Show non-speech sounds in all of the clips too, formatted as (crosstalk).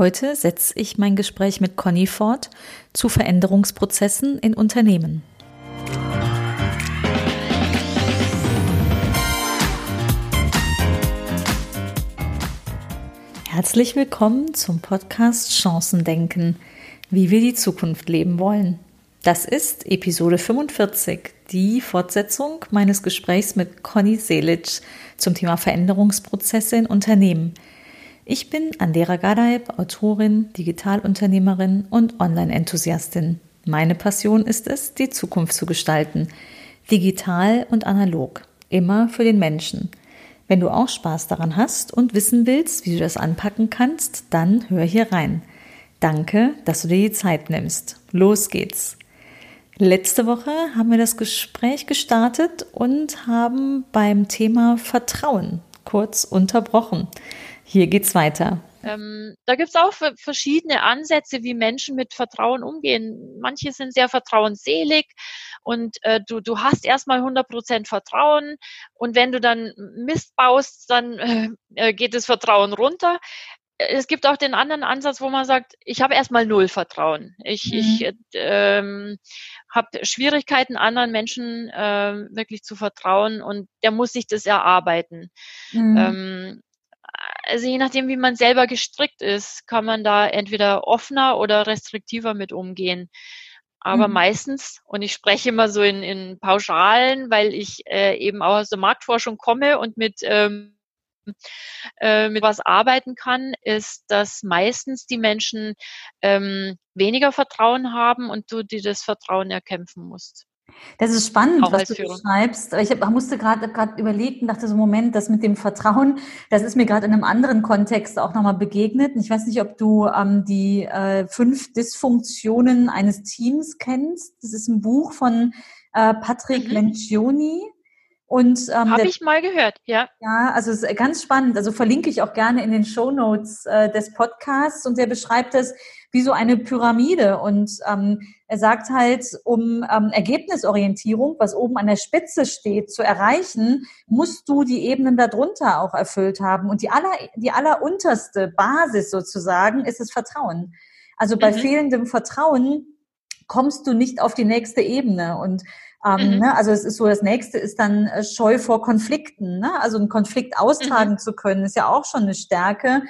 Heute setze ich mein Gespräch mit Conny fort zu Veränderungsprozessen in Unternehmen. Herzlich willkommen zum Podcast Chancendenken, wie wir die Zukunft leben wollen. Das ist Episode 45, die Fortsetzung meines Gesprächs mit Conny Selic zum Thema Veränderungsprozesse in Unternehmen. Ich bin Andera Gadaib, Autorin, Digitalunternehmerin und Online-Enthusiastin. Meine Passion ist es, die Zukunft zu gestalten. Digital und analog. Immer für den Menschen. Wenn du auch Spaß daran hast und wissen willst, wie du das anpacken kannst, dann hör hier rein. Danke, dass du dir die Zeit nimmst. Los geht's. Letzte Woche haben wir das Gespräch gestartet und haben beim Thema Vertrauen kurz unterbrochen. Hier geht's weiter. Ähm, da gibt's auch verschiedene Ansätze, wie Menschen mit Vertrauen umgehen. Manche sind sehr vertrauensselig und äh, du, du hast erstmal 100% Vertrauen und wenn du dann Mist baust, dann äh, äh geht das Vertrauen runter es gibt auch den anderen Ansatz, wo man sagt, ich habe erstmal null Vertrauen. Ich, mhm. ich ähm, habe Schwierigkeiten, anderen Menschen äh, wirklich zu vertrauen und der muss sich das erarbeiten. Mhm. Ähm, also je nachdem, wie man selber gestrickt ist, kann man da entweder offener oder restriktiver mit umgehen. Aber mhm. meistens, und ich spreche immer so in, in Pauschalen, weil ich äh, eben auch aus der Marktforschung komme und mit ähm, äh, mit was arbeiten kann, ist, dass meistens die Menschen ähm, weniger Vertrauen haben und du dir das Vertrauen erkämpfen musst. Das ist spannend, Auch was du beschreibst. Ich hab, musste gerade gerade überlegen, dachte so, Moment, das mit dem Vertrauen, das ist mir gerade in einem anderen Kontext auch nochmal begegnet. Ich weiß nicht, ob du ähm, die äh, fünf Dysfunktionen eines Teams kennst. Das ist ein Buch von äh, Patrick mhm. Lencioni. Und ähm, habe ich mal gehört, ja. Ja, also es ist ganz spannend. Also verlinke ich auch gerne in den Show Notes äh, des Podcasts und der beschreibt es wie so eine Pyramide und ähm, er sagt halt, um ähm, Ergebnisorientierung, was oben an der Spitze steht, zu erreichen, musst du die Ebenen darunter auch erfüllt haben und die aller die allerunterste Basis sozusagen ist das Vertrauen. Also bei mhm. fehlendem Vertrauen kommst du nicht auf die nächste Ebene und ähm, mhm. ne? Also es ist so, das nächste ist dann äh, Scheu vor Konflikten. Ne? Also einen Konflikt austragen mhm. zu können, ist ja auch schon eine Stärke.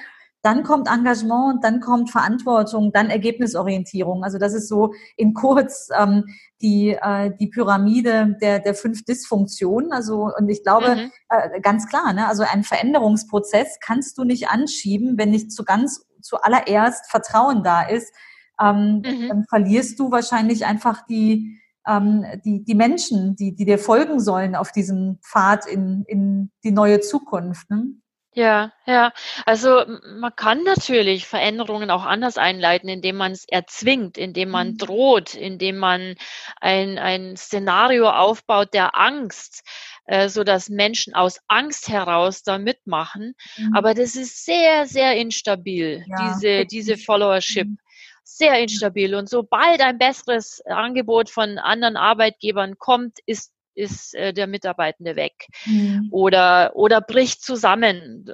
Dann kommt Engagement, dann kommt Verantwortung, dann Ergebnisorientierung. Also das ist so in kurz ähm, die, äh, die Pyramide der, der fünf Dysfunktionen. Also und ich glaube mhm. äh, ganz klar, ne? also einen Veränderungsprozess kannst du nicht anschieben, wenn nicht zu ganz zuallererst Vertrauen da ist. Ähm, mhm. Dann verlierst du wahrscheinlich einfach die ähm, die, die Menschen, die, die dir folgen sollen auf diesem Pfad in, in die neue Zukunft. Ne? Ja, ja. Also man kann natürlich Veränderungen auch anders einleiten, indem man es erzwingt, indem man mhm. droht, indem man ein, ein Szenario aufbaut der Angst, äh, so dass Menschen aus Angst heraus da mitmachen. Mhm. Aber das ist sehr, sehr instabil, ja, diese, diese Followership. Mhm sehr instabil. Und sobald ein besseres Angebot von anderen Arbeitgebern kommt, ist, ist äh, der Mitarbeitende weg mhm. oder, oder bricht zusammen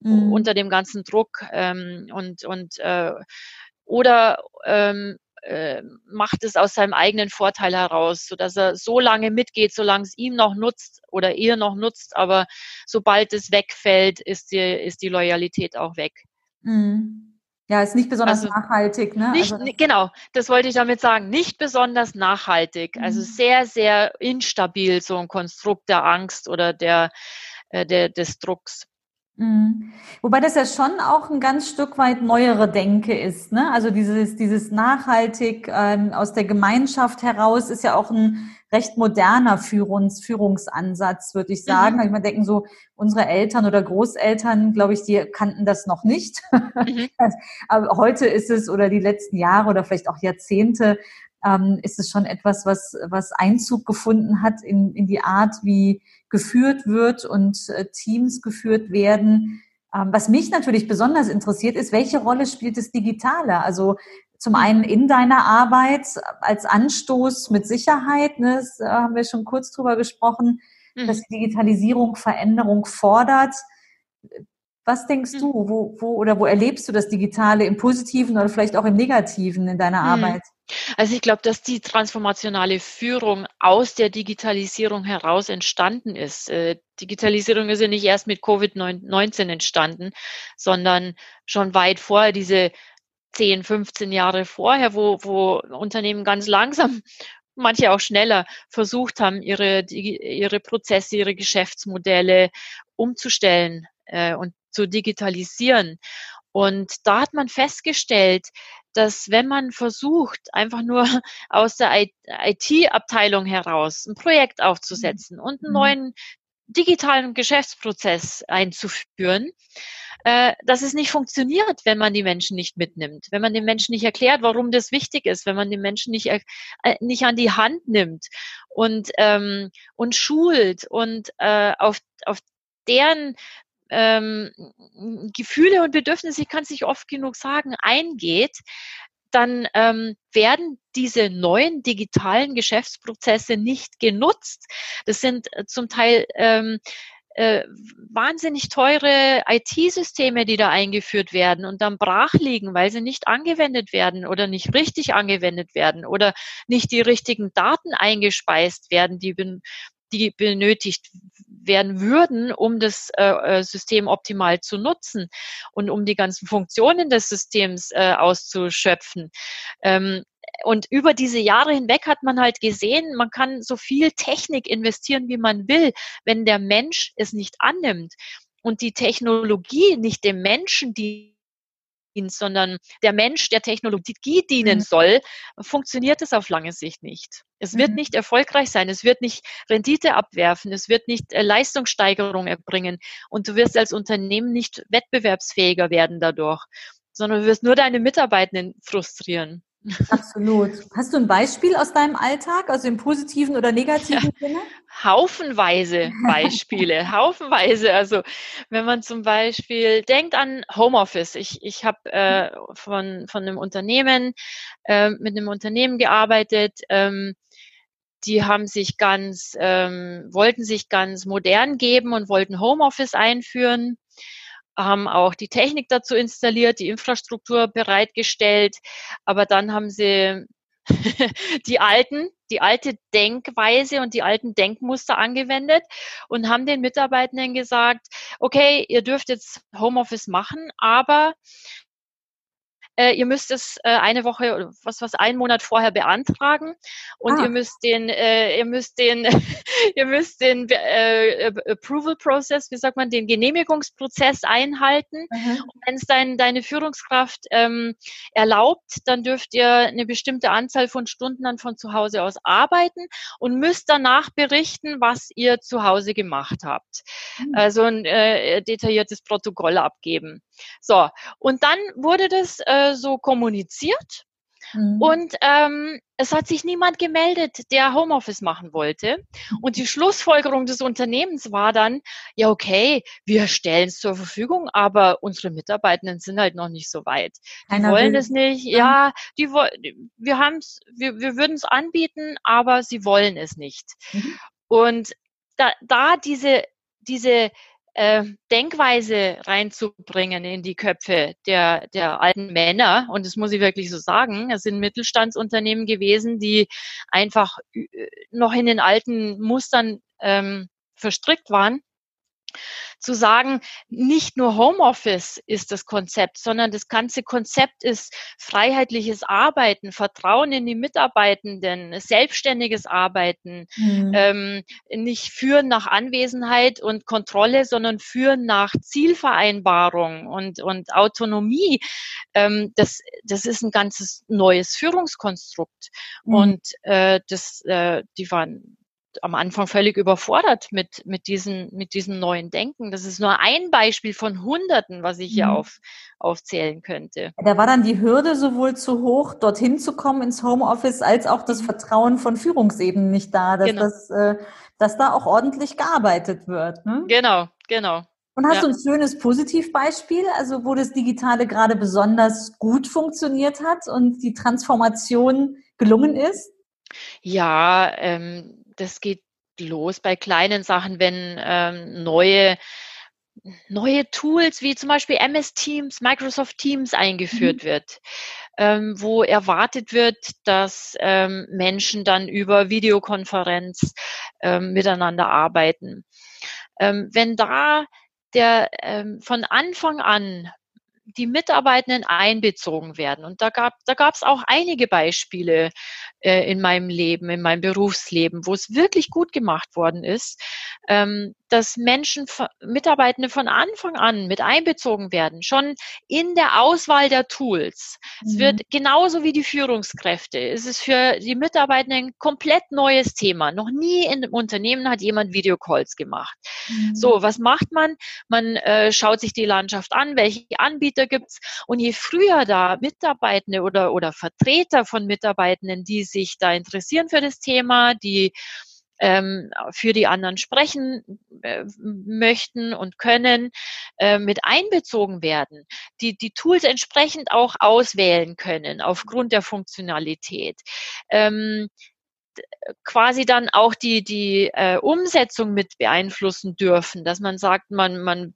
mhm. unter dem ganzen Druck ähm, und, und äh, oder ähm, äh, macht es aus seinem eigenen Vorteil heraus, so dass er so lange mitgeht, solange es ihm noch nutzt oder ihr noch nutzt, aber sobald es wegfällt, ist die, ist die Loyalität auch weg. Mhm. Ja, ist nicht besonders also nachhaltig. Ne? Nicht, also genau, das wollte ich damit sagen. Nicht besonders nachhaltig. Also mhm. Also sehr, sehr instabil, so ein Konstrukt der Angst oder der, äh, der, des Drucks. Mhm. Wobei das ja schon auch ein ganz Stück weit neuere Denke ist. Ne? Also dieses, dieses nachhaltig ähm, aus der Gemeinschaft heraus ist ja auch ein recht moderner Führungs Führungsansatz, würde ich sagen. Mhm. Ich meine, denken so, unsere Eltern oder Großeltern, glaube ich, die kannten das noch nicht. Mhm. (laughs) Aber heute ist es oder die letzten Jahre oder vielleicht auch Jahrzehnte ähm, ist es schon etwas, was, was Einzug gefunden hat in, in die Art, wie geführt wird und äh, Teams geführt werden. Ähm, was mich natürlich besonders interessiert, ist, welche Rolle spielt das Digitale? Also zum einen in deiner Arbeit als Anstoß mit Sicherheit, ne, das äh, haben wir schon kurz drüber gesprochen, mhm. dass Digitalisierung Veränderung fordert. Was denkst du, wo, wo oder wo erlebst du das Digitale im Positiven oder vielleicht auch im Negativen in deiner hm. Arbeit? Also ich glaube, dass die transformationale Führung aus der Digitalisierung heraus entstanden ist. Äh, Digitalisierung ist ja nicht erst mit Covid-19 entstanden, sondern schon weit vorher, diese 10, 15 Jahre vorher, wo, wo Unternehmen ganz langsam manche auch schneller versucht haben, ihre, ihre Prozesse, ihre Geschäftsmodelle umzustellen äh, und zu digitalisieren. Und da hat man festgestellt, dass wenn man versucht, einfach nur (laughs) aus der IT-Abteilung heraus ein Projekt aufzusetzen mhm. und einen mhm. neuen digitalen Geschäftsprozess einzuführen, äh, dass es nicht funktioniert, wenn man die Menschen nicht mitnimmt, wenn man den Menschen nicht erklärt, warum das wichtig ist, wenn man den Menschen nicht, äh, nicht an die Hand nimmt und, ähm, und schult und äh, auf, auf deren ähm, Gefühle und Bedürfnisse, ich kann es nicht oft genug sagen, eingeht, dann ähm, werden diese neuen digitalen Geschäftsprozesse nicht genutzt. Das sind äh, zum Teil ähm, äh, wahnsinnig teure IT-Systeme, die da eingeführt werden und dann brach liegen, weil sie nicht angewendet werden oder nicht richtig angewendet werden oder nicht die richtigen Daten eingespeist werden, die, die benötigt werden würden, um das äh, äh, System optimal zu nutzen und um die ganzen Funktionen des Systems äh, auszuschöpfen. Ähm, und über diese Jahre hinweg hat man halt gesehen, man kann so viel Technik investieren, wie man will, wenn der Mensch es nicht annimmt und die Technologie nicht dem Menschen dient, sondern der Mensch der Technologie dienen mhm. soll, funktioniert es auf lange Sicht nicht. Es wird mhm. nicht erfolgreich sein, es wird nicht Rendite abwerfen, es wird nicht äh, Leistungssteigerung erbringen und du wirst als Unternehmen nicht wettbewerbsfähiger werden dadurch, sondern du wirst nur deine Mitarbeitenden frustrieren. Absolut. Hast du ein Beispiel aus deinem Alltag, also im positiven oder negativen ja, Sinne? Haufenweise Beispiele, (laughs) haufenweise. Also wenn man zum Beispiel denkt an Homeoffice. Ich, ich habe äh, von, von einem Unternehmen, äh, mit einem Unternehmen gearbeitet, ähm, die haben sich ganz, ähm, wollten sich ganz modern geben und wollten Homeoffice einführen haben auch die Technik dazu installiert, die Infrastruktur bereitgestellt, aber dann haben sie (laughs) die alten, die alte Denkweise und die alten Denkmuster angewendet und haben den Mitarbeitenden gesagt, okay, ihr dürft jetzt Homeoffice machen, aber äh, ihr müsst es äh, eine Woche oder was was einen Monat vorher beantragen und ah. ihr müsst den äh, ihr müsst den (laughs) ihr müsst den äh, Approval Process, wie sagt man, den Genehmigungsprozess einhalten. Mhm. Und wenn es dein, deine Führungskraft ähm, erlaubt, dann dürft ihr eine bestimmte Anzahl von Stunden dann von zu Hause aus arbeiten und müsst danach berichten, was ihr zu Hause gemacht habt. Mhm. Also ein äh, detailliertes Protokoll abgeben. So, und dann wurde das äh, so kommuniziert. Mhm. Und ähm, es hat sich niemand gemeldet, der Homeoffice machen wollte. Und die Schlussfolgerung des Unternehmens war dann, ja, okay, wir stellen es zur Verfügung, aber unsere Mitarbeitenden sind halt noch nicht so weit. Die Einer wollen will. es nicht. Ja, die wir haben es, wir, wir würden es anbieten, aber sie wollen es nicht. Mhm. Und da, da diese, diese äh, Denkweise reinzubringen in die Köpfe der, der alten Männer. Und das muss ich wirklich so sagen. Es sind Mittelstandsunternehmen gewesen, die einfach äh, noch in den alten Mustern ähm, verstrickt waren zu sagen, nicht nur Homeoffice ist das Konzept, sondern das ganze Konzept ist freiheitliches Arbeiten, Vertrauen in die Mitarbeitenden, selbstständiges Arbeiten, mhm. ähm, nicht führen nach Anwesenheit und Kontrolle, sondern führen nach Zielvereinbarung und, und Autonomie. Ähm, das, das ist ein ganzes neues Führungskonstrukt. Mhm. Und äh, das, äh, die waren am Anfang völlig überfordert mit, mit, diesen, mit diesem neuen Denken. Das ist nur ein Beispiel von Hunderten, was ich hier mhm. auf, aufzählen könnte. Da war dann die Hürde sowohl zu hoch, dorthin zu kommen ins Homeoffice, als auch das mhm. Vertrauen von Führungsebenen nicht da, dass, genau. das, äh, dass da auch ordentlich gearbeitet wird. Ne? Genau, genau. Und hast ja. du ein schönes Positivbeispiel, also wo das Digitale gerade besonders gut funktioniert hat und die Transformation gelungen ist? Ja, ähm, das geht los bei kleinen Sachen, wenn ähm, neue neue Tools wie zum Beispiel MS Teams, Microsoft Teams eingeführt mhm. wird, ähm, wo erwartet wird, dass ähm, Menschen dann über Videokonferenz ähm, miteinander arbeiten. Ähm, wenn da der ähm, von Anfang an die Mitarbeitenden einbezogen werden. Und da gab da gab es auch einige Beispiele äh, in meinem Leben, in meinem Berufsleben, wo es wirklich gut gemacht worden ist, ähm, dass Menschen, Mitarbeitende von Anfang an mit einbezogen werden, schon in der Auswahl der Tools. Mhm. Es wird genauso wie die Führungskräfte. Es ist für die Mitarbeitenden ein komplett neues Thema. Noch nie in einem Unternehmen hat jemand Videocalls gemacht. Mhm. So, was macht man? Man äh, schaut sich die Landschaft an, welche Anbieter gibt's und je früher da Mitarbeitende oder, oder Vertreter von Mitarbeitenden, die sich da interessieren für das Thema, die ähm, für die anderen sprechen äh, möchten und können, äh, mit einbezogen werden, die die Tools entsprechend auch auswählen können aufgrund der Funktionalität. Ähm, quasi dann auch die, die äh, Umsetzung mit beeinflussen dürfen, dass man sagt, man, man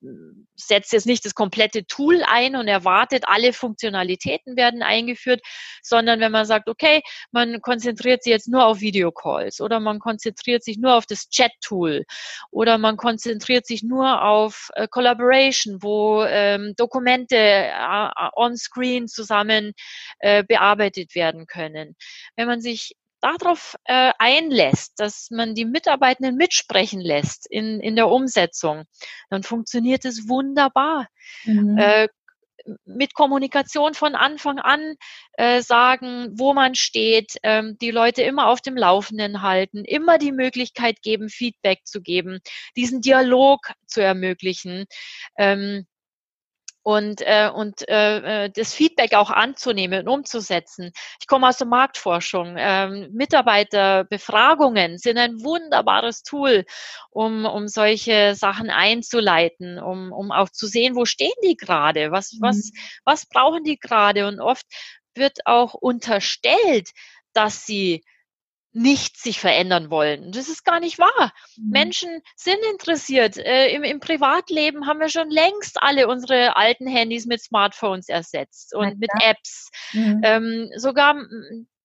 setzt jetzt nicht das komplette Tool ein und erwartet, alle Funktionalitäten werden eingeführt, sondern wenn man sagt, okay, man konzentriert sich jetzt nur auf Videocalls oder man konzentriert sich nur auf das Chat-Tool oder man konzentriert sich nur auf äh, Collaboration, wo ähm, Dokumente äh, on-screen zusammen äh, bearbeitet werden können. Wenn man sich darauf äh, einlässt, dass man die Mitarbeitenden mitsprechen lässt in, in der Umsetzung, dann funktioniert es wunderbar. Mhm. Äh, mit Kommunikation von Anfang an äh, sagen, wo man steht, ähm, die Leute immer auf dem Laufenden halten, immer die Möglichkeit geben, Feedback zu geben, diesen Dialog zu ermöglichen. Ähm, und, äh, und äh, äh, das Feedback auch anzunehmen und umzusetzen. Ich komme aus der Marktforschung. Ähm, Mitarbeiterbefragungen sind ein wunderbares Tool, um, um solche Sachen einzuleiten, um, um auch zu sehen, wo stehen die gerade, was, mhm. was, was brauchen die gerade. Und oft wird auch unterstellt, dass sie nicht sich verändern wollen. Das ist gar nicht wahr. Mhm. Menschen sind interessiert. Äh, im, Im Privatleben haben wir schon längst alle unsere alten Handys mit Smartphones ersetzt und ja, mit Apps. Mhm. Ähm, sogar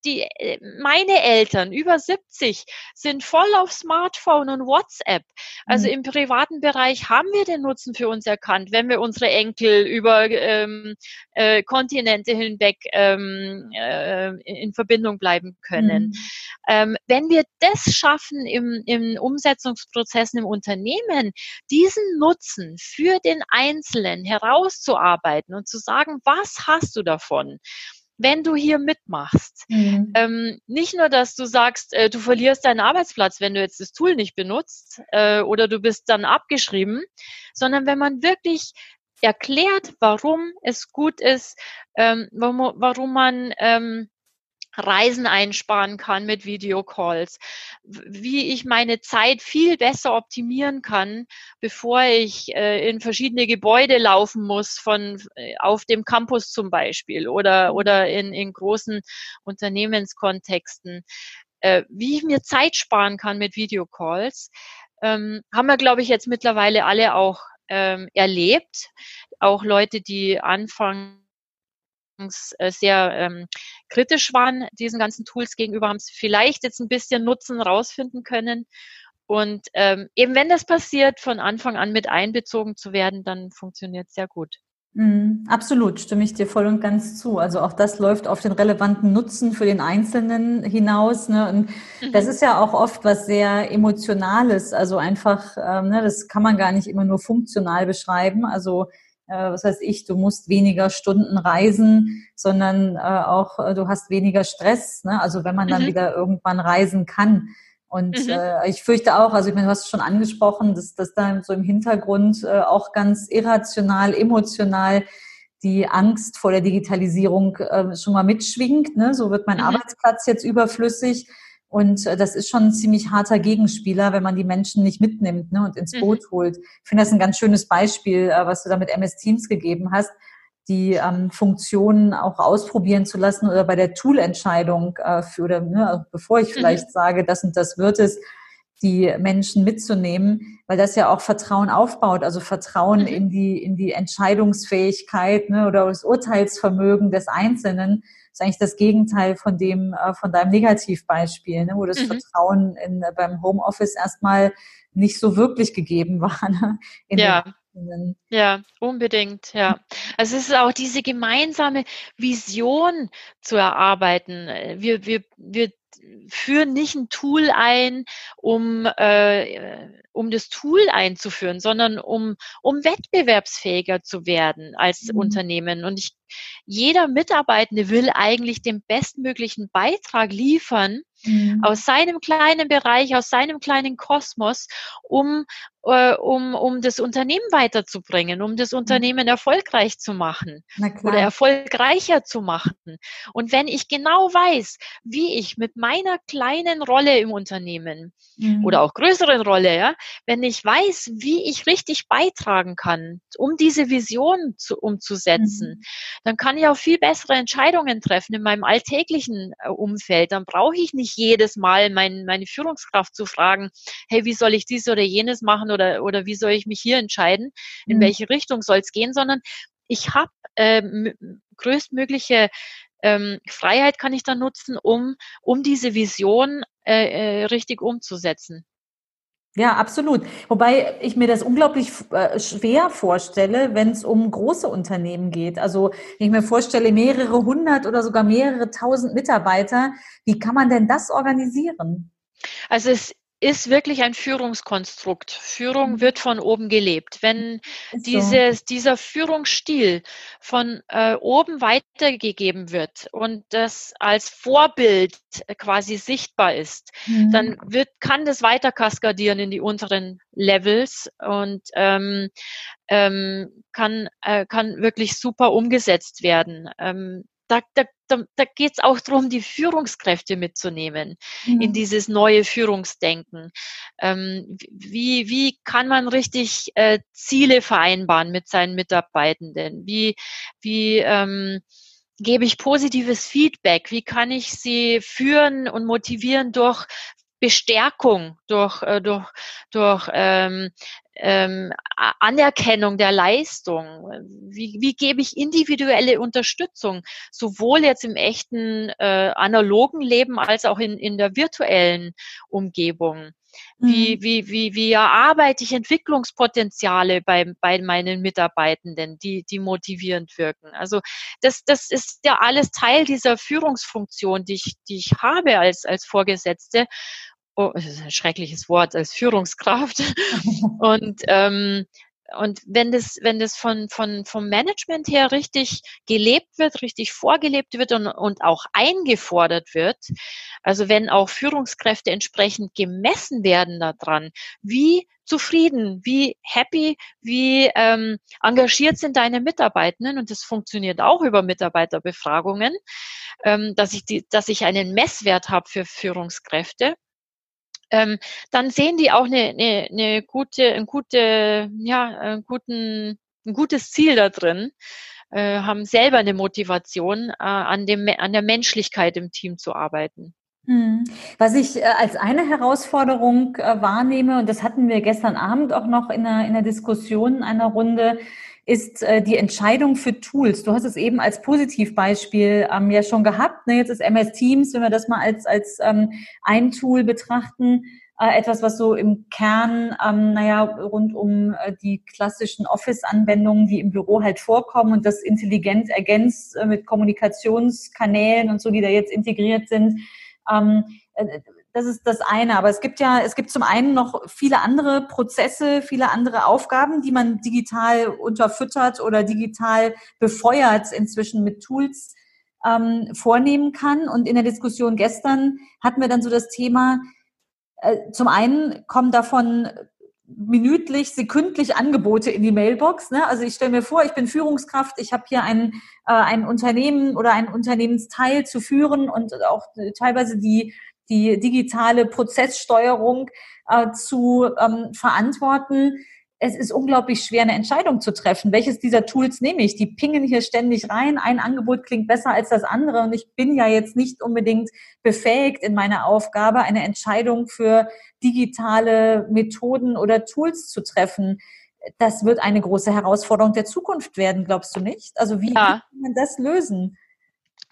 die, äh, meine Eltern über 70 sind voll auf Smartphone und WhatsApp. Also mhm. im privaten Bereich haben wir den Nutzen für uns erkannt, wenn wir unsere Enkel über ähm, äh, Kontinente hinweg ähm, äh, in Verbindung bleiben können. Mhm. Ähm, wenn wir das schaffen im, im Umsetzungsprozess im Unternehmen, diesen Nutzen für den Einzelnen herauszuarbeiten und zu sagen, was hast du davon? Wenn du hier mitmachst. Mhm. Ähm, nicht nur, dass du sagst, äh, du verlierst deinen Arbeitsplatz, wenn du jetzt das Tool nicht benutzt äh, oder du bist dann abgeschrieben, sondern wenn man wirklich erklärt, warum es gut ist, ähm, warum, warum man ähm, Reisen einsparen kann mit Videocalls, wie ich meine Zeit viel besser optimieren kann, bevor ich äh, in verschiedene Gebäude laufen muss, von äh, auf dem Campus zum Beispiel oder, oder in, in großen Unternehmenskontexten, äh, wie ich mir Zeit sparen kann mit Videocalls, ähm, haben wir, glaube ich, jetzt mittlerweile alle auch ähm, erlebt. Auch Leute, die anfangen, sehr ähm, kritisch waren diesen ganzen Tools gegenüber, haben es vielleicht jetzt ein bisschen Nutzen rausfinden können. Und ähm, eben wenn das passiert, von Anfang an mit einbezogen zu werden, dann funktioniert es sehr gut. Mm, absolut, stimme ich dir voll und ganz zu. Also auch das läuft auf den relevanten Nutzen für den Einzelnen hinaus. Ne? Und mhm. das ist ja auch oft was sehr Emotionales. Also einfach, ähm, ne, das kann man gar nicht immer nur funktional beschreiben. Also äh, was weiß ich, du musst weniger Stunden reisen, sondern äh, auch äh, du hast weniger Stress. Ne? Also wenn man dann mhm. wieder irgendwann reisen kann. Und mhm. äh, ich fürchte auch, also ich meine, du hast es schon angesprochen, dass das da so im Hintergrund äh, auch ganz irrational, emotional die Angst vor der Digitalisierung äh, schon mal mitschwingt. Ne? So wird mein mhm. Arbeitsplatz jetzt überflüssig. Und äh, das ist schon ein ziemlich harter Gegenspieler, wenn man die Menschen nicht mitnimmt ne, und ins Boot mhm. holt. Ich finde das ein ganz schönes Beispiel, äh, was du da mit MS Teams gegeben hast, die ähm, Funktionen auch ausprobieren zu lassen oder bei der Toolentscheidung äh, für oder ne, bevor ich mhm. vielleicht mhm. sage, das und das wird es, die Menschen mitzunehmen, weil das ja auch Vertrauen aufbaut, also Vertrauen mhm. in die in die Entscheidungsfähigkeit ne, oder das Urteilsvermögen des Einzelnen. Das ist eigentlich das Gegenteil von dem äh, von deinem Negativbeispiel, ne, wo das mhm. Vertrauen in, beim Homeoffice erstmal nicht so wirklich gegeben (laughs) war. Ne, ja. Ja, unbedingt, ja. Also es ist auch diese gemeinsame Vision zu erarbeiten. Wir, wir, wir führen nicht ein Tool ein, um, äh, um das Tool einzuführen, sondern um, um wettbewerbsfähiger zu werden als mhm. Unternehmen. Und ich, jeder Mitarbeitende will eigentlich den bestmöglichen Beitrag liefern, mhm. aus seinem kleinen Bereich, aus seinem kleinen Kosmos, um, äh, um, um das Unternehmen weiterzubringen, um das mhm. Unternehmen erfolgreich zu machen oder erfolgreicher zu machen. Und wenn ich genau weiß, wie ich mit meiner kleinen Rolle im Unternehmen mhm. oder auch größeren Rolle, ja, wenn ich weiß, wie ich richtig beitragen kann, um diese Vision zu, umzusetzen, mhm. dann kann ich auch viel bessere Entscheidungen treffen in meinem alltäglichen äh, Umfeld. Dann brauche ich nicht jedes Mal mein, meine Führungskraft zu fragen, hey, wie soll ich dies oder jenes machen oder, oder wie soll ich mich hier entscheiden, in mhm. welche Richtung soll es gehen, sondern ich habe äh, größtmögliche ähm, Freiheit kann ich dann nutzen, um, um diese Vision äh, äh, richtig umzusetzen. Ja, absolut. Wobei ich mir das unglaublich äh, schwer vorstelle, wenn es um große Unternehmen geht. Also wenn ich mir vorstelle, mehrere hundert oder sogar mehrere tausend Mitarbeiter, wie kann man denn das organisieren? Also es ist wirklich ein Führungskonstrukt. Führung mhm. wird von oben gelebt. Wenn dieses, dieser Führungsstil von äh, oben weitergegeben wird und das als Vorbild quasi sichtbar ist, mhm. dann wird, kann das weiter kaskadieren in die unteren Levels und ähm, ähm, kann, äh, kann wirklich super umgesetzt werden. Ähm, da, da, da, da geht es auch darum, die Führungskräfte mitzunehmen mhm. in dieses neue Führungsdenken. Ähm, wie, wie kann man richtig äh, Ziele vereinbaren mit seinen Mitarbeitenden? Wie, wie ähm, gebe ich positives Feedback? Wie kann ich sie führen und motivieren durch Bestärkung, durch, äh, durch, durch ähm, ähm, Anerkennung der Leistung? Wie, wie gebe ich individuelle Unterstützung, sowohl jetzt im echten äh, analogen Leben als auch in, in der virtuellen Umgebung? Wie, mhm. wie, wie, wie erarbeite ich Entwicklungspotenziale bei, bei meinen Mitarbeitenden, die, die motivierend wirken? Also das, das ist ja alles Teil dieser Führungsfunktion, die ich, die ich habe als, als Vorgesetzte das ist ein schreckliches Wort, als Führungskraft. (laughs) und ähm, und wenn das, wenn das von, von, vom Management her richtig gelebt wird, richtig vorgelebt wird und, und auch eingefordert wird, also wenn auch Führungskräfte entsprechend gemessen werden daran, wie zufrieden, wie happy, wie ähm, engagiert sind deine Mitarbeitenden und das funktioniert auch über Mitarbeiterbefragungen, ähm, dass ich die, dass ich einen Messwert habe für Führungskräfte ähm, dann sehen die auch eine, eine, eine gute, ein gute, ja, einen guten, ein gutes Ziel da drin, äh, haben selber eine Motivation, äh, an, dem, an der Menschlichkeit im Team zu arbeiten. Hm. Was ich äh, als eine Herausforderung äh, wahrnehme, und das hatten wir gestern Abend auch noch in einer, in einer Diskussion einer Runde, ist äh, die Entscheidung für Tools. Du hast es eben als Positivbeispiel ähm, ja schon gehabt. Ne? Jetzt ist MS Teams, wenn wir das mal als, als ähm, ein Tool betrachten, äh, etwas, was so im Kern, ähm, naja, rund um äh, die klassischen Office-Anwendungen, die im Büro halt vorkommen und das intelligent ergänzt äh, mit Kommunikationskanälen und so, die da jetzt integriert sind. Ähm, äh, das ist das eine. Aber es gibt ja, es gibt zum einen noch viele andere Prozesse, viele andere Aufgaben, die man digital unterfüttert oder digital befeuert inzwischen mit Tools ähm, vornehmen kann. Und in der Diskussion gestern hatten wir dann so das Thema, äh, zum einen kommen davon minütlich, sekündlich Angebote in die Mailbox. Ne? Also ich stelle mir vor, ich bin Führungskraft, ich habe hier ein, äh, ein Unternehmen oder ein Unternehmensteil zu führen und auch teilweise die die digitale Prozesssteuerung äh, zu ähm, verantworten. es ist unglaublich schwer, eine Entscheidung zu treffen. Welches dieser Tools nehme ich? Die pingen hier ständig rein. Ein Angebot klingt besser als das andere. Und ich bin ja jetzt nicht unbedingt befähigt in meiner Aufgabe, eine Entscheidung für digitale Methoden oder Tools zu treffen. Das wird eine große Herausforderung der Zukunft werden, glaubst du nicht? Also wie, ja. kann man das lösen?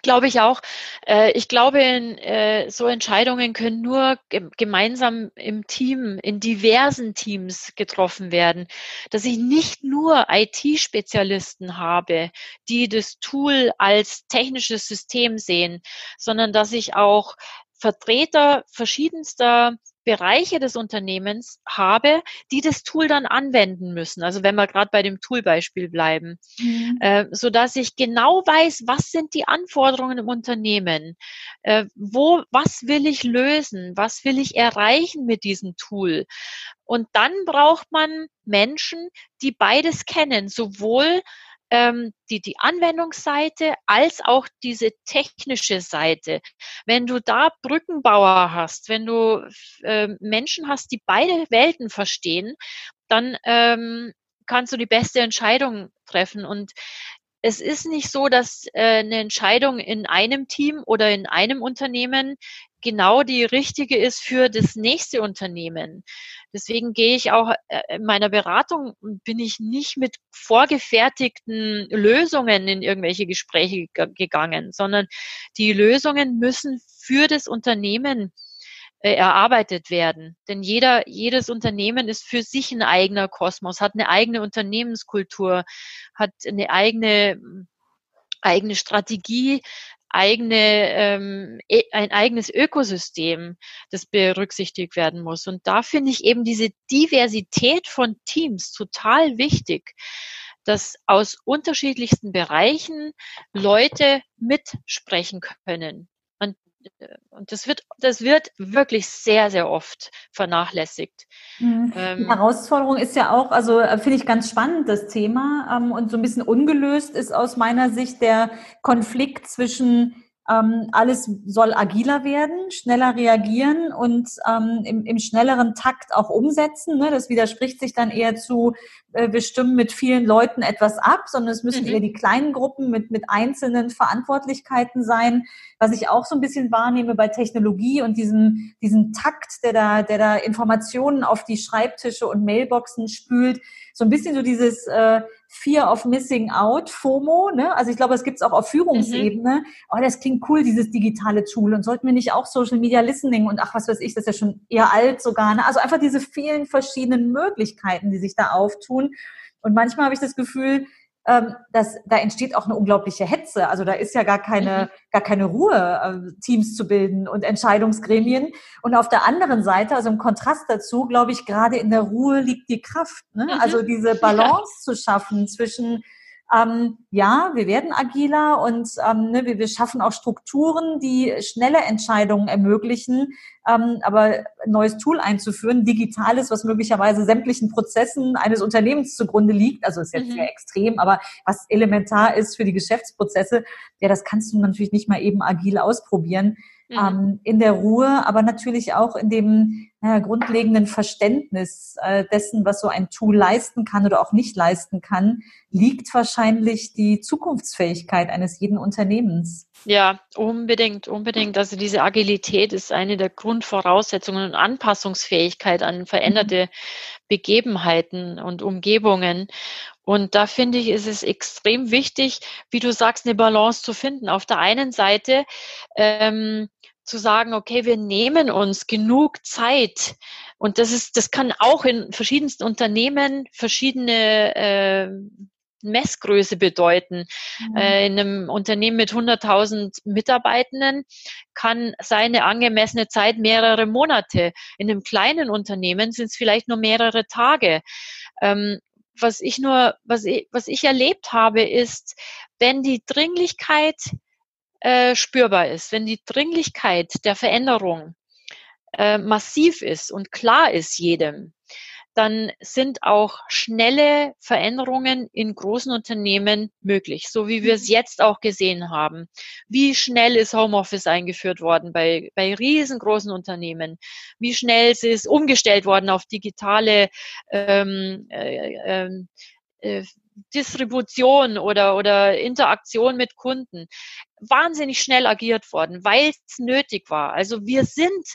Glaube ich auch. Äh, ich glaube, äh, so Entscheidungen können nur gemeinsam im Team, in diversen Teams getroffen werden. Dass ich nicht nur IT-Spezialisten habe, die das Tool als technisches System sehen, sondern dass ich auch Vertreter verschiedenster Bereiche des Unternehmens habe, die das Tool dann anwenden müssen. Also wenn wir gerade bei dem Toolbeispiel bleiben, mhm. äh, so dass ich genau weiß, was sind die Anforderungen im Unternehmen, äh, wo, was will ich lösen, was will ich erreichen mit diesem Tool. Und dann braucht man Menschen, die beides kennen, sowohl ähm, die, die Anwendungsseite als auch diese technische Seite. Wenn du da Brückenbauer hast, wenn du äh, Menschen hast, die beide Welten verstehen, dann ähm, kannst du die beste Entscheidung treffen. Und es ist nicht so, dass äh, eine Entscheidung in einem Team oder in einem Unternehmen genau die richtige ist für das nächste Unternehmen. Deswegen gehe ich auch äh, in meiner Beratung bin ich nicht mit vorgefertigten Lösungen in irgendwelche Gespräche gegangen, sondern die Lösungen müssen für das Unternehmen äh, erarbeitet werden. Denn jeder, jedes Unternehmen ist für sich ein eigener Kosmos, hat eine eigene Unternehmenskultur, hat eine eigene eigene Strategie, eigene, ähm, e, ein eigenes Ökosystem, das berücksichtigt werden muss. Und da finde ich eben diese Diversität von Teams total wichtig, dass aus unterschiedlichsten Bereichen Leute mitsprechen können. Und, das wird, das wird wirklich sehr, sehr oft vernachlässigt. Mhm. Die ähm, Herausforderung ist ja auch, also äh, finde ich ganz spannend, das Thema. Ähm, und so ein bisschen ungelöst ist aus meiner Sicht der Konflikt zwischen ähm, alles soll agiler werden, schneller reagieren und ähm, im, im schnelleren Takt auch umsetzen. Ne? Das widerspricht sich dann eher zu, äh, wir stimmen mit vielen Leuten etwas ab, sondern es müssen mhm. eher die kleinen Gruppen mit, mit einzelnen Verantwortlichkeiten sein. Was ich auch so ein bisschen wahrnehme bei Technologie und diesem, diesem Takt, der da, der da Informationen auf die Schreibtische und Mailboxen spült, so ein bisschen so dieses äh, Fear of Missing Out, FOMO, ne? Also ich glaube, es gibt es auch auf Führungsebene. Mhm. Oh, das klingt cool, dieses digitale Tool. Und sollten wir nicht auch Social Media Listening und ach, was weiß ich, das ist ja schon eher alt sogar. Ne? Also einfach diese vielen verschiedenen Möglichkeiten, die sich da auftun. Und manchmal habe ich das Gefühl, ähm, dass da entsteht auch eine unglaubliche Hetze. Also da ist ja gar keine, mhm. gar keine Ruhe, äh, Teams zu bilden und Entscheidungsgremien. Und auf der anderen Seite, also im Kontrast dazu, glaube ich, gerade in der Ruhe liegt die Kraft. Ne? Mhm. Also diese Balance ja. zu schaffen zwischen ähm, ja, wir werden agiler und ähm, ne, wir, wir schaffen auch Strukturen, die schnelle Entscheidungen ermöglichen, ähm, aber ein neues Tool einzuführen, digitales, was möglicherweise sämtlichen Prozessen eines Unternehmens zugrunde liegt, also ist jetzt mhm. sehr extrem, aber was elementar ist für die Geschäftsprozesse, ja, das kannst du natürlich nicht mal eben agil ausprobieren mhm. ähm, in der Ruhe, aber natürlich auch in dem äh, grundlegenden Verständnis äh, dessen, was so ein Tool leisten kann oder auch nicht leisten kann, liegt wahrscheinlich die Zukunftsfähigkeit eines jeden Unternehmens. Ja, unbedingt, unbedingt. Also diese Agilität ist eine der Grundvoraussetzungen und Anpassungsfähigkeit an veränderte mhm. Begebenheiten und Umgebungen. Und da finde ich, ist es extrem wichtig, wie du sagst, eine Balance zu finden. Auf der einen Seite ähm, zu sagen, okay, wir nehmen uns genug Zeit. Und das ist, das kann auch in verschiedensten Unternehmen verschiedene äh, Messgröße bedeuten. Mhm. Äh, in einem Unternehmen mit 100.000 Mitarbeitenden kann seine angemessene Zeit mehrere Monate. In einem kleinen Unternehmen sind es vielleicht nur mehrere Tage. Ähm, was ich nur, was ich, was ich erlebt habe, ist, wenn die Dringlichkeit äh, spürbar ist, wenn die Dringlichkeit der Veränderung äh, massiv ist und klar ist jedem, dann sind auch schnelle Veränderungen in großen Unternehmen möglich, so wie wir es mhm. jetzt auch gesehen haben. Wie schnell ist Homeoffice eingeführt worden bei, bei riesengroßen Unternehmen? Wie schnell ist es umgestellt worden auf digitale ähm, äh, ähm, äh, Distribution oder, oder Interaktion mit Kunden wahnsinnig schnell agiert worden, weil es nötig war. Also wir sind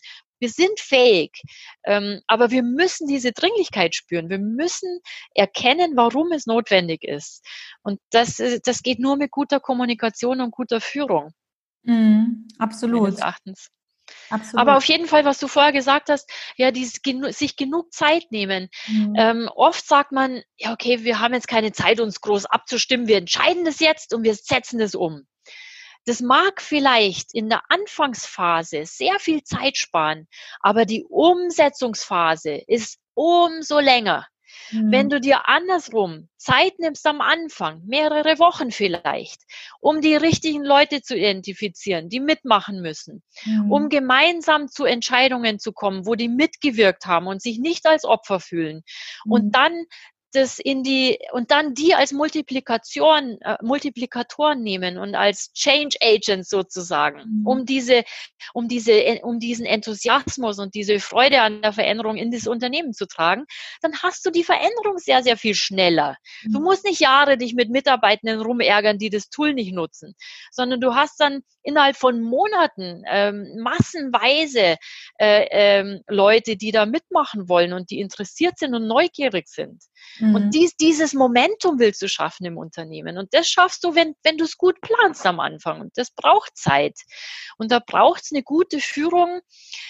wir sind fähig, ähm, aber wir müssen diese Dringlichkeit spüren. Wir müssen erkennen, warum es notwendig ist. Und das, das geht nur mit guter Kommunikation und guter Führung. Mm, absolut. Meines Erachtens. Absolut. Aber auf jeden Fall, was du vorher gesagt hast, ja, dieses, sich genug Zeit nehmen. Mhm. Ähm, oft sagt man, ja, okay, wir haben jetzt keine Zeit, uns groß abzustimmen, wir entscheiden das jetzt und wir setzen das um. Das mag vielleicht in der Anfangsphase sehr viel Zeit sparen, aber die Umsetzungsphase ist umso länger. Mhm. Wenn du dir andersrum Zeit nimmst am Anfang, mehrere Wochen vielleicht, um die richtigen Leute zu identifizieren, die mitmachen müssen, mhm. um gemeinsam zu Entscheidungen zu kommen, wo die mitgewirkt haben und sich nicht als Opfer fühlen. Mhm. Und dann das in die und dann die als Multiplikation, äh, Multiplikatoren nehmen und als Change Agents sozusagen, mhm. um diese, um diese, um diesen Enthusiasmus und diese Freude an der Veränderung in das Unternehmen zu tragen, dann hast du die Veränderung sehr, sehr viel schneller. Mhm. Du musst nicht Jahre dich mit Mitarbeitenden rumärgern, die das Tool nicht nutzen, sondern du hast dann innerhalb von Monaten ähm, massenweise äh, ähm, Leute, die da mitmachen wollen und die interessiert sind und neugierig sind. Mhm. Und dies, dieses Momentum willst du schaffen im Unternehmen. Und das schaffst du, wenn, wenn du es gut planst am Anfang. Und das braucht Zeit. Und da braucht es eine gute Führung,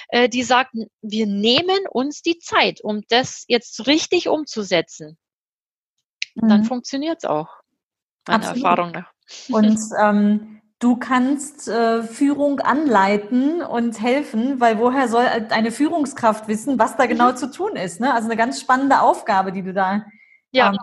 äh, die sagt, wir nehmen uns die Zeit, um das jetzt richtig umzusetzen. Mhm. Dann funktioniert es auch. Meiner Absolut. Erfahrung nach. Und (laughs) ähm, du kannst äh, Führung anleiten und helfen, weil woher soll eine Führungskraft wissen, was da genau mhm. zu tun ist? Ne? Also eine ganz spannende Aufgabe, die du da, ja. ähm,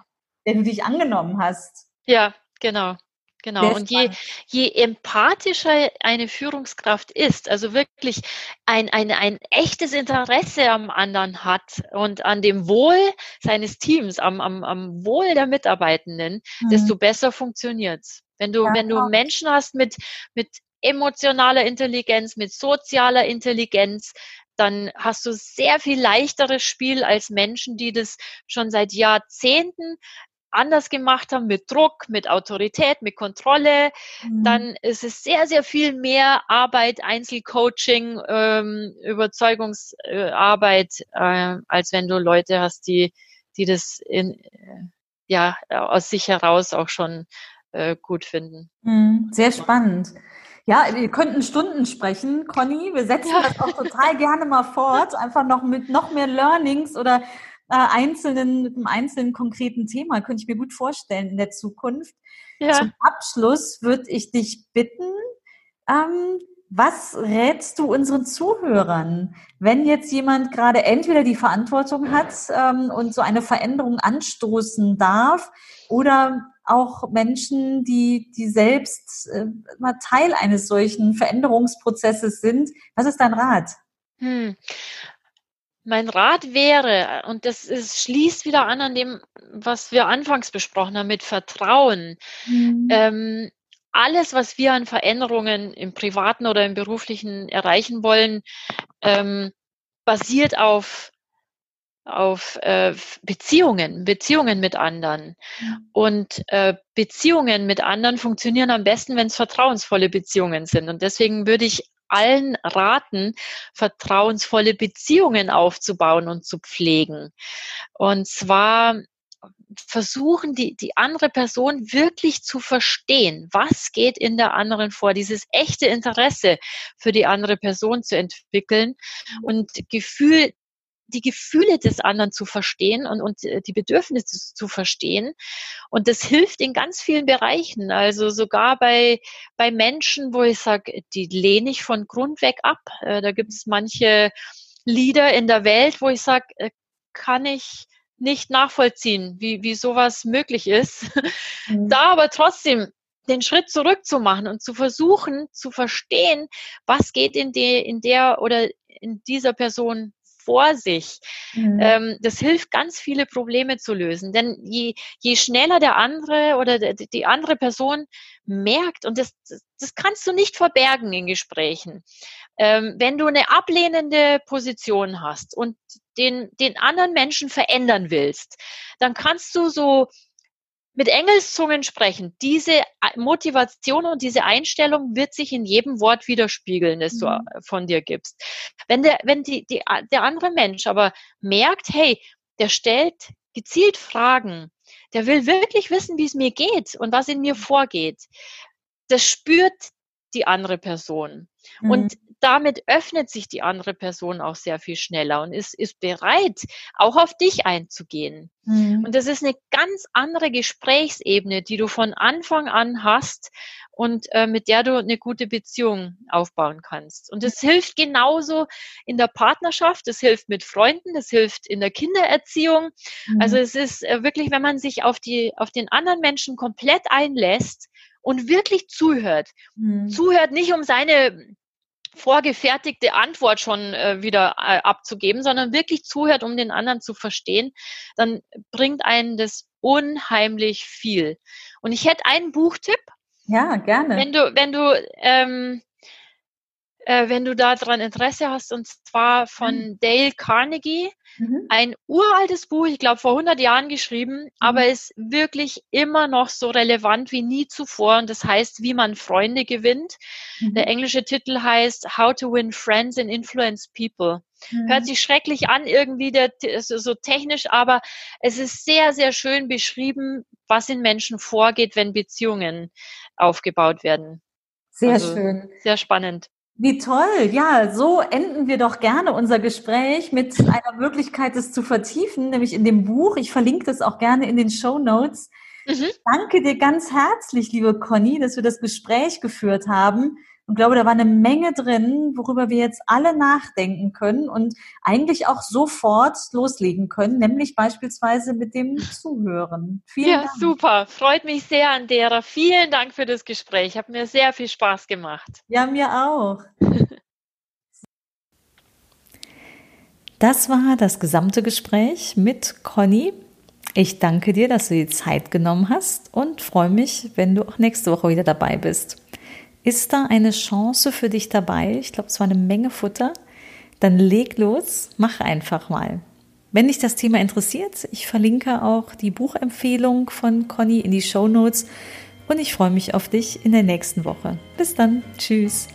der du dich angenommen hast. Ja, genau. Genau. und je, je empathischer eine Führungskraft ist, also wirklich ein, ein, ein echtes Interesse am anderen hat und an dem Wohl seines Teams, am, am, am Wohl der Mitarbeitenden, mhm. desto besser funktioniert's. Wenn du, ja, wenn du Menschen hast mit, mit emotionaler Intelligenz, mit sozialer Intelligenz, dann hast du sehr viel leichteres Spiel als Menschen, die das schon seit Jahrzehnten anders gemacht haben, mit Druck, mit Autorität, mit Kontrolle, mhm. dann ist es sehr, sehr viel mehr Arbeit, Einzelcoaching, ähm, Überzeugungsarbeit, äh, als wenn du Leute hast, die, die das in, äh, ja, aus sich heraus auch schon äh, gut finden. Mhm, sehr spannend. Ja, wir könnten Stunden sprechen, Conny. Wir setzen ja. das auch total gerne mal fort, einfach noch mit noch mehr Learnings oder äh, einzelnen, mit einem einzelnen konkreten Thema, könnte ich mir gut vorstellen in der Zukunft. Ja. Zum Abschluss würde ich dich bitten, ähm, was rätst du unseren Zuhörern, wenn jetzt jemand gerade entweder die Verantwortung hat ähm, und so eine Veränderung anstoßen darf oder auch Menschen, die, die selbst äh, mal Teil eines solchen Veränderungsprozesses sind? Was ist dein Rat? Hm. Mein Rat wäre, und das ist, schließt wieder an an dem, was wir anfangs besprochen haben, mit Vertrauen. Mhm. Ähm, alles, was wir an Veränderungen im privaten oder im beruflichen erreichen wollen, ähm, basiert auf auf äh, Beziehungen, Beziehungen mit anderen. Und äh, Beziehungen mit anderen funktionieren am besten, wenn es vertrauensvolle Beziehungen sind. Und deswegen würde ich allen raten, vertrauensvolle Beziehungen aufzubauen und zu pflegen. Und zwar versuchen, die, die andere Person wirklich zu verstehen. Was geht in der anderen vor? Dieses echte Interesse für die andere Person zu entwickeln und Gefühl, die Gefühle des anderen zu verstehen und, und äh, die Bedürfnisse zu verstehen. Und das hilft in ganz vielen Bereichen. Also sogar bei, bei Menschen, wo ich sage, die lehne ich von Grund weg ab. Äh, da gibt es manche Lieder in der Welt, wo ich sage, äh, kann ich nicht nachvollziehen, wie, wie sowas möglich ist. Mhm. Da aber trotzdem den Schritt zurück zu machen und zu versuchen zu verstehen, was geht in der, in der oder in dieser Person vor sich. Mhm. Ähm, das hilft ganz viele Probleme zu lösen. Denn je, je schneller der andere oder die, die andere Person merkt, und das, das kannst du nicht verbergen in Gesprächen, ähm, wenn du eine ablehnende Position hast und den, den anderen Menschen verändern willst, dann kannst du so mit Engelszungen sprechen. Diese Motivation und diese Einstellung wird sich in jedem Wort widerspiegeln, das du mhm. von dir gibst. Wenn der, wenn die, die, der andere Mensch aber merkt, hey, der stellt gezielt Fragen, der will wirklich wissen, wie es mir geht und was in mir mhm. vorgeht. Das spürt die andere Person. Mhm. Und damit öffnet sich die andere Person auch sehr viel schneller und ist, ist bereit, auch auf dich einzugehen. Mhm. Und das ist eine ganz andere Gesprächsebene, die du von Anfang an hast und äh, mit der du eine gute Beziehung aufbauen kannst. Und das hilft genauso in der Partnerschaft, das hilft mit Freunden, das hilft in der Kindererziehung. Mhm. Also es ist äh, wirklich, wenn man sich auf die, auf den anderen Menschen komplett einlässt, und wirklich zuhört. Mhm. Zuhört nicht, um seine vorgefertigte Antwort schon äh, wieder äh, abzugeben, sondern wirklich zuhört, um den anderen zu verstehen, dann bringt einen das unheimlich viel. Und ich hätte einen Buchtipp. Ja, gerne. Wenn du, wenn du, ähm, äh, wenn du daran Interesse hast, und zwar von mhm. Dale Carnegie, Mhm. Ein uraltes Buch, ich glaube vor 100 Jahren geschrieben, mhm. aber ist wirklich immer noch so relevant wie nie zuvor. Und das heißt, wie man Freunde gewinnt. Mhm. Der englische Titel heißt How to Win Friends and Influence People. Hört mhm. sich schrecklich an, irgendwie der, so technisch, aber es ist sehr, sehr schön beschrieben, was in Menschen vorgeht, wenn Beziehungen aufgebaut werden. Sehr also, schön. Sehr spannend. Wie toll. Ja, so enden wir doch gerne unser Gespräch mit einer Möglichkeit, es zu vertiefen, nämlich in dem Buch. Ich verlinke das auch gerne in den Show Notes. Mhm. Danke dir ganz herzlich, liebe Conny, dass wir das Gespräch geführt haben und glaube, da war eine Menge drin, worüber wir jetzt alle nachdenken können und eigentlich auch sofort loslegen können, nämlich beispielsweise mit dem Zuhören. Vielen ja, Dank. super. Freut mich sehr, Andera. Vielen Dank für das Gespräch. Hat mir sehr viel Spaß gemacht. Ja, mir auch. (laughs) Das war das gesamte Gespräch mit Conny. Ich danke dir, dass du die Zeit genommen hast und freue mich, wenn du auch nächste Woche wieder dabei bist. Ist da eine Chance für dich dabei? Ich glaube, es war eine Menge Futter. Dann leg los, mach einfach mal. Wenn dich das Thema interessiert, ich verlinke auch die Buchempfehlung von Conny in die Show Notes und ich freue mich auf dich in der nächsten Woche. Bis dann. Tschüss.